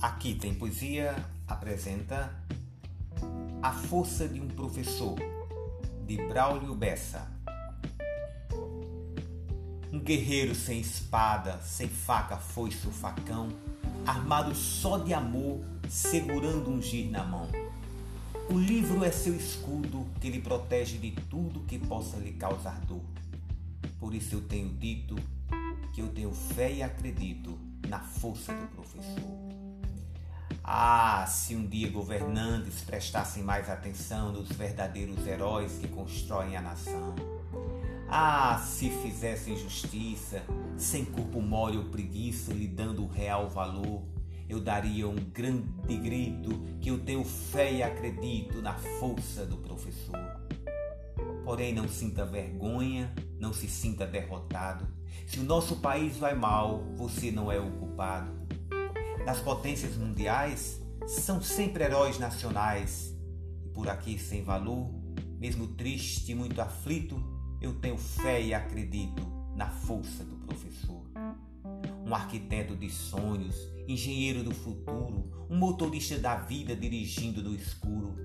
Aqui tem poesia apresenta A Força de um Professor, de Braulio Bessa. Um guerreiro sem espada, sem faca, foice ou facão, armado só de amor, segurando um giz na mão. O livro é seu escudo que lhe protege de tudo que possa lhe causar dor. Por isso eu tenho dito que eu tenho fé e acredito na força do professor. Ah, se um dia governantes prestassem mais atenção nos verdadeiros heróis que constroem a nação. Ah, se fizessem justiça, sem corpo mole ou preguiça, lhe dando o real valor, eu daria um grande grito que eu tenho fé e acredito na força do professor. Porém, não sinta vergonha, não se sinta derrotado. Se o nosso país vai mal, você não é o culpado. Nas potências mundiais, são sempre heróis nacionais. E por aqui sem valor, mesmo triste e muito aflito, eu tenho fé e acredito na força do professor. Um arquiteto de sonhos, engenheiro do futuro, um motorista da vida dirigindo no escuro,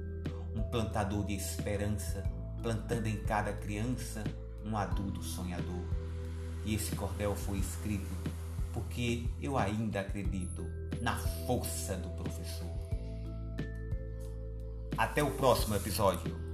um plantador de esperança, plantando em cada criança um adulto sonhador. E esse cordel foi escrito porque eu ainda acredito na força do professor. Até o próximo episódio.